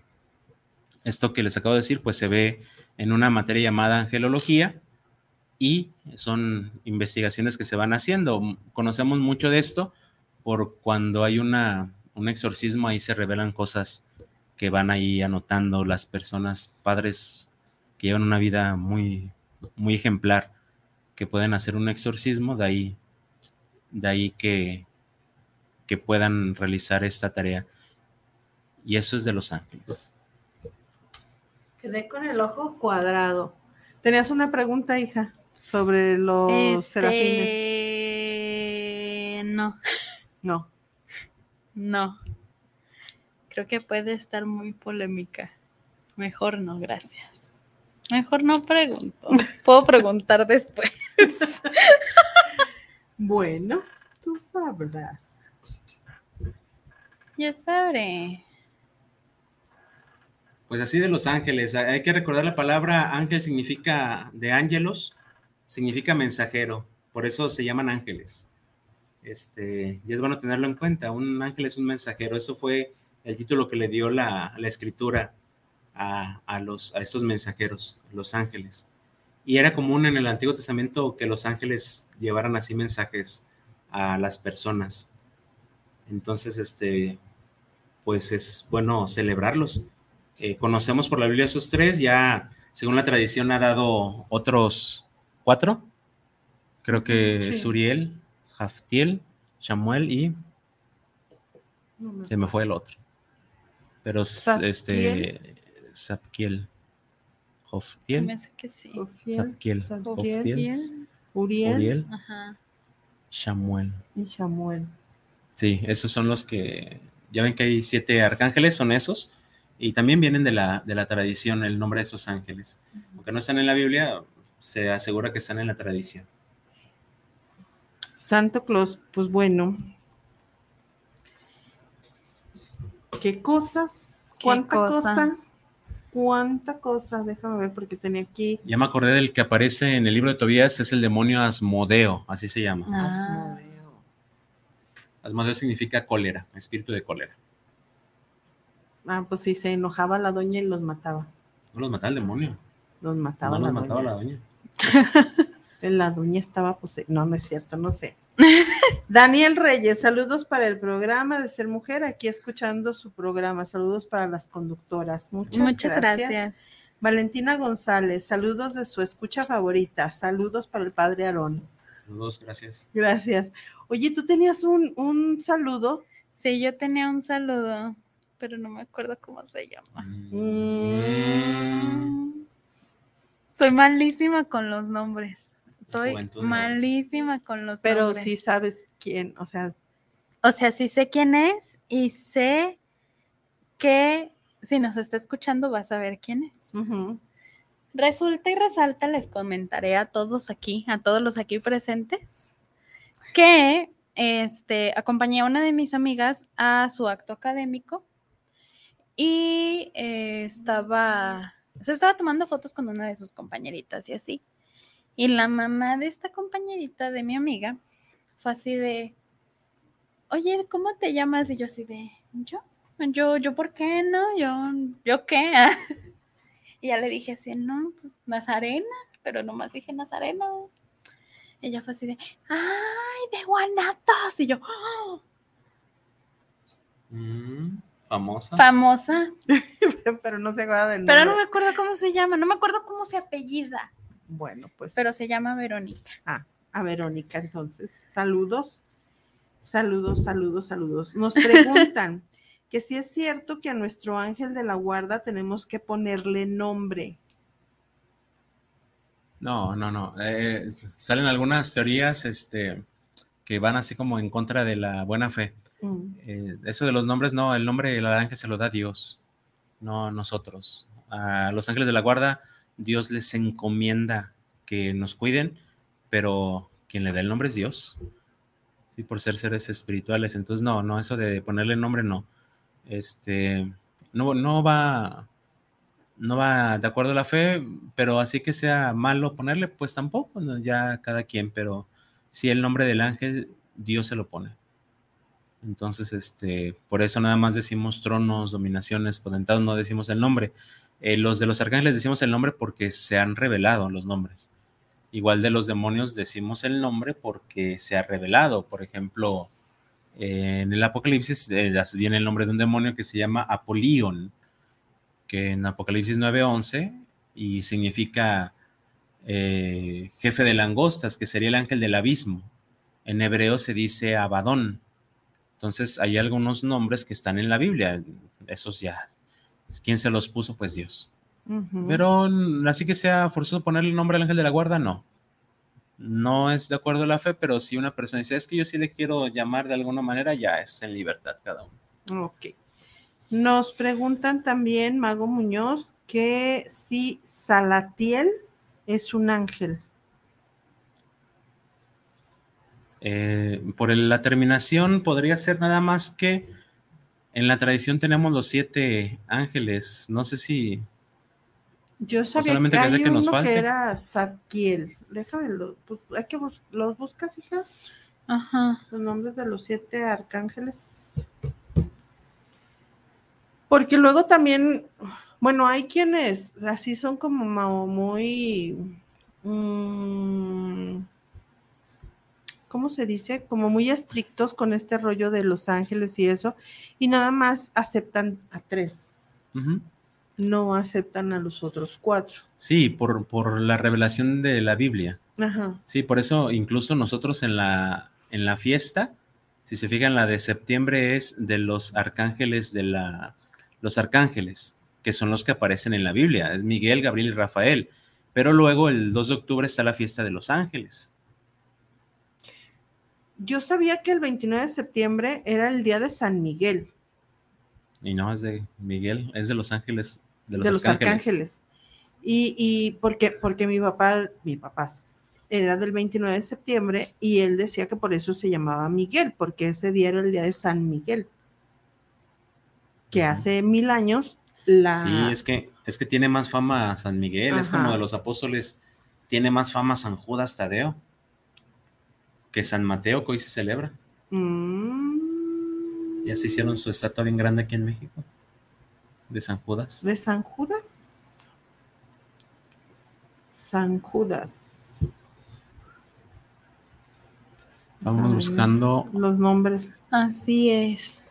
Esto que les acabo de decir, pues se ve en una materia llamada angelología, y son investigaciones que se van haciendo. Conocemos mucho de esto por cuando hay una, un exorcismo, ahí se revelan cosas que van ahí anotando las personas, padres que llevan una vida muy, muy ejemplar, que pueden hacer un exorcismo, de ahí, de ahí que, que puedan realizar esta tarea. Y eso es de los ángeles. Quedé con el ojo cuadrado. Tenías una pregunta, hija sobre los Este, serafines. No, No. no. Creo que puede estar muy polémica. Mejor no, gracias. Mejor no pregunto. Puedo preguntar después. Bueno, tú sabrás. Ya sabré. Pues así de los ángeles. Hay que recordar la palabra ángel significa de ángelos, significa mensajero. Por eso se llaman ángeles. Este, y es bueno tenerlo en cuenta. Un ángel es un mensajero. Eso fue el título que le dio la, la escritura a, a, los, a estos mensajeros, los ángeles. Y era común en el Antiguo Testamento que los ángeles llevaran así mensajes a las personas. Entonces, este, pues es bueno celebrarlos. Eh, conocemos por la Biblia esos tres, ya según la tradición ha dado otros cuatro. Creo que Sí. Suriel, Jaftiel, Samuel y No se me fue el otro. Pero s- este Zapkiel, Se Joftiel, me hace que sí. Jofiel, Zapkiel. Uriel Uriel, Ajá. Samuel. y Samuel. Sí, esos son los que, ya ven que hay siete arcángeles, son esos, y también vienen de la, de la tradición el nombre de esos ángeles. Aunque no están en la Biblia, se asegura que están en la tradición. Santo Claus, pues bueno. ¿Qué cosas? ¿Qué ¿Cuántas cosas? cosas? ¿Cuánta cosa? Déjame ver porque tenía aquí. Ya me acordé del que aparece en el libro de Tobías, es el demonio Asmodeo, así se llama. Ah. Asmodeo. Asmodeo significa cólera, espíritu de cólera. Ah, pues sí, se enojaba la doña y los mataba. No los mataba el demonio, Los mataba no la los mataba doña. la doña. La doña estaba, pues, no, no es cierto, no sé. Daniel Reyes, saludos para el programa de Ser Mujer, aquí escuchando su programa. Saludos para las conductoras. Muchas, Muchas gracias. gracias. Valentina González, saludos de su escucha favorita. Saludos para el padre Aarón. Saludos, gracias. Gracias. Oye, tú tenías un, un saludo. Sí, yo tenía un saludo, pero no me acuerdo cómo se llama. Mm, Soy malísima con los nombres. Soy juventud, ¿no? malísima con los pero nombres. sí sabes quién, o sea, O sea, sí sé quién es y sé que si nos está escuchando vas a ver quién es. Resulta y resalta, les comentaré a todos aquí, a todos los aquí presentes, que este, acompañé a una de mis amigas a su acto académico y eh, estaba, se estaba tomando fotos con una de sus compañeritas y así. Y la mamá de esta compañerita de mi amiga fue así de, oye, ¿cómo te llamas? Y yo así de, yo, yo, yo, ¿por qué no? Yo, ¿yo qué? Y ya le dije así, no, pues Nazarena, pero nomás dije Nazarena. Ella fue así de, ay, de Guanatos. Y yo, "Ah, Mm, famosa. famosa, pero no se acuerda del nombre. pero no me acuerdo cómo se llama, no me acuerdo cómo se apellida, Bueno, pues pero se llama Verónica. a Verónica, entonces, saludos, saludos, saludos, saludos. Nos preguntan que si es cierto que a nuestro ángel de la guarda tenemos que ponerle nombre. No, no, no. eh, salen algunas teorías este, que van así como en contra de la buena fe. Mm, Eh, eso de los nombres, no, el nombre del ángel se lo da Dios, no nosotros. A los ángeles de la guarda, Dios les encomienda que nos cuiden, pero quien le da el nombre es Dios. Sí, por ser seres espirituales. Entonces, no, no, eso de ponerle nombre, no. Este, no, no va, no va de acuerdo a la fe, pero así que sea malo ponerle, pues tampoco, ya cada quien, pero si el nombre del ángel, Dios se lo pone. Entonces, este, por eso nada más decimos tronos, dominaciones, potentados, no decimos el nombre. Eh, los de los arcángeles decimos el nombre porque se han revelado los nombres. Igual de los demonios decimos el nombre porque se ha revelado. Por ejemplo, eh, en el Apocalipsis eh, viene el nombre de un demonio que se llama Apolión, que en Apocalipsis 9:11 y significa jefe de langostas, que sería el ángel del abismo. En hebreo se dice Abadón. Entonces hay algunos nombres que están en la Biblia. Esos ya. ¿Quién se los puso? Pues Dios. Pero mm, así que sea forzoso ponerle el nombre al ángel de la guarda, no. No es de acuerdo a la fe, pero si una persona dice, es que yo sí le quiero llamar de alguna manera, ya es en libertad cada uno. Ok. Nos preguntan también, Mago Muñoz, que si Salatiel es un ángel. Eh, por el- la terminación podría ser nada más que en la tradición tenemos los siete ángeles. No sé si Yo sabía solamente que que sea hay que nos uno que era Zadkiel. Déjame, lo- pues, hay que bus- ¿los buscas, hija? Ajá. Los nombres de los siete arcángeles. Porque luego también, bueno, hay quienes así son como muy, mm, ¿cómo se dice? Como muy estrictos con este rollo de los ángeles y eso, y nada más aceptan a tres, no aceptan a los otros cuatro. Sí, por, por la revelación de la Biblia. Ajá. Sí, por eso incluso nosotros en la, en la fiesta, si se fijan, la de septiembre es de los arcángeles de la, los arcángeles, que son los que aparecen en la Biblia, es Miguel, Gabriel y Rafael. Pero luego el 2 de octubre está la fiesta de los ángeles. Yo sabía que el 29 de septiembre era el día de San Miguel. Y no es de Miguel, es de los ángeles, de los, de los arcángeles. arcángeles. Y, y porque, porque mi papá, mi papá, era del 29 de septiembre y él decía que por eso se llamaba Miguel, porque ese día era el día de San Miguel. Que hace mil años la... Sí, es que, es que tiene más fama San Miguel, es como de los apóstoles, tiene más fama San Judas Tadeo que San Mateo, que hoy se celebra. Mm, Ya se hicieron su estatua bien grande aquí en México, de San Judas. ¿De San Judas? San Judas. Estamos Ay, buscando, Los nombres. Así es.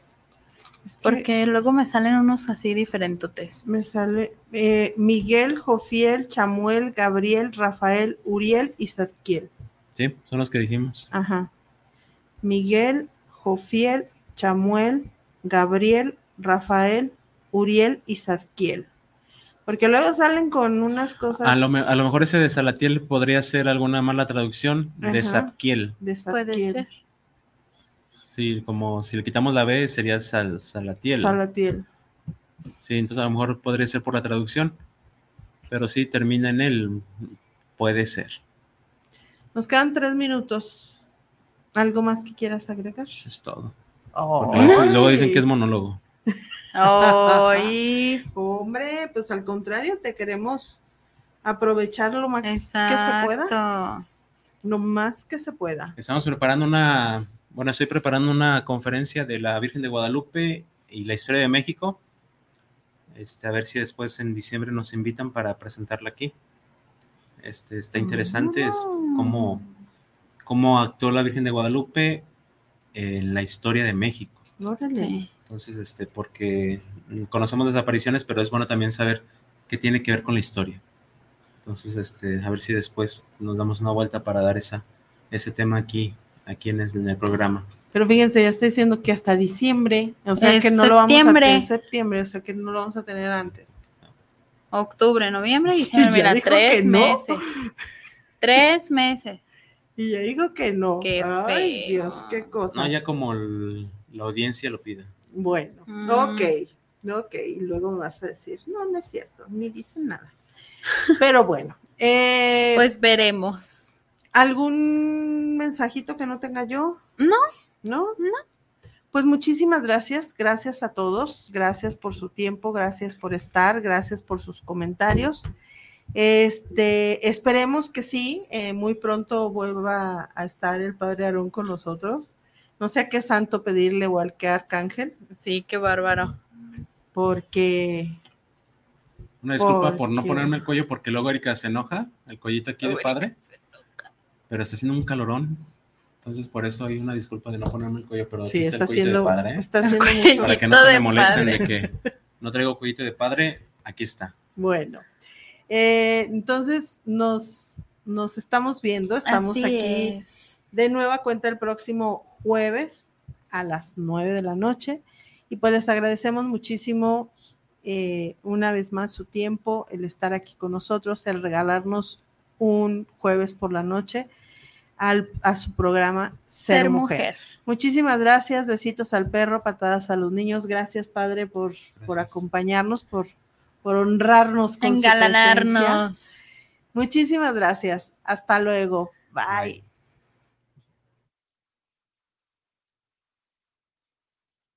Es que Porque luego me salen unos así diferentes. me sale eh, Miguel, Jofiel, Chamuel, Gabriel, Rafael, Uriel y Zadkiel. Sí, son los que dijimos. Ajá. Miguel, Jofiel, Chamuel, Gabriel, Rafael, Uriel y Zadkiel. Porque luego salen con unas cosas A lo, me- a lo mejor ese de Salatiel podría ser alguna mala traducción de Ajá. Zapquiel. de Puede Zadkiel. ser. Sí, como si le quitamos la B sería Sal, Salatiel. Salatiel. Sí, entonces a lo mejor podría ser por la traducción. Pero sí, termina en él. Puede ser. Nos quedan tres minutos. ¿Algo más que quieras agregar? Es todo. Oh. Luego, dicen que es monólogo. Ay, Hombre, pues al contrario, te queremos aprovechar lo más que se pueda. exacto. Lo más que se pueda. Estamos preparando una, bueno, estoy preparando una conferencia de la Virgen de Guadalupe y la historia de México. Este, a ver si después en diciembre nos invitan para presentarla aquí. Este, está interesante, es cómo, cómo actuó la Virgen de Guadalupe en la historia de México. Órale. Entonces, este, porque mm, conocemos desapariciones, pero es bueno también saber qué tiene que ver con la historia. Entonces, este, a ver si después nos damos una vuelta para dar esa, ese tema aquí, aquí en el, en el programa. Pero fíjense, ya está diciendo que hasta diciembre, o sea Es que no lo vamos a septiembre. tener septiembre, o sea que no lo vamos a tener antes. Octubre, noviembre, diciembre, mira, tres no. meses. Tres meses. Y ya digo que no. Qué Ay, feo. Dios, qué cosa. No, ya como el- la audiencia lo pida. Bueno, Mm. ok, ok. Y luego me vas a decir, no, no es cierto, ni dicen nada. Pero bueno, eh, Pues veremos. ¿algún mensajito que no tenga yo? No. ¿No? No. Pues muchísimas gracias, gracias a todos, gracias por su tiempo, gracias por estar, gracias por sus comentarios. Este, esperemos que sí, eh, muy pronto vuelva a estar el Padre Aarón con nosotros. No sé a qué santo pedirle o al qué arcángel, Sí, qué bárbaro. porque Una disculpa ¿Por por no ponerme el cuello porque luego Erika se enoja, el cuellito aquí de padre, pero está haciendo un calorón. Entonces, por eso hay una disculpa de no ponerme el cuello, pero sí, está, el de padre. ¿eh? está haciendo. Para que no se me molesten padre. de que no traigo cuellito de padre, aquí está. Bueno, eh, entonces nos, nos estamos viendo, estamos Así aquí es. de nueva cuenta el próximo jueves a las 9 de la noche. Y pues les agradecemos muchísimo eh, una vez más su tiempo, el estar aquí con nosotros, el regalarnos un jueves por la noche al, a su programa Ser, Ser mujer. mujer. Muchísimas gracias, besitos al perro, patadas a los niños. Gracias, Padre, por, por acompañarnos, por, por honrarnos con su presencia. Engalanarnos. Muchísimas gracias. Hasta luego. Bye.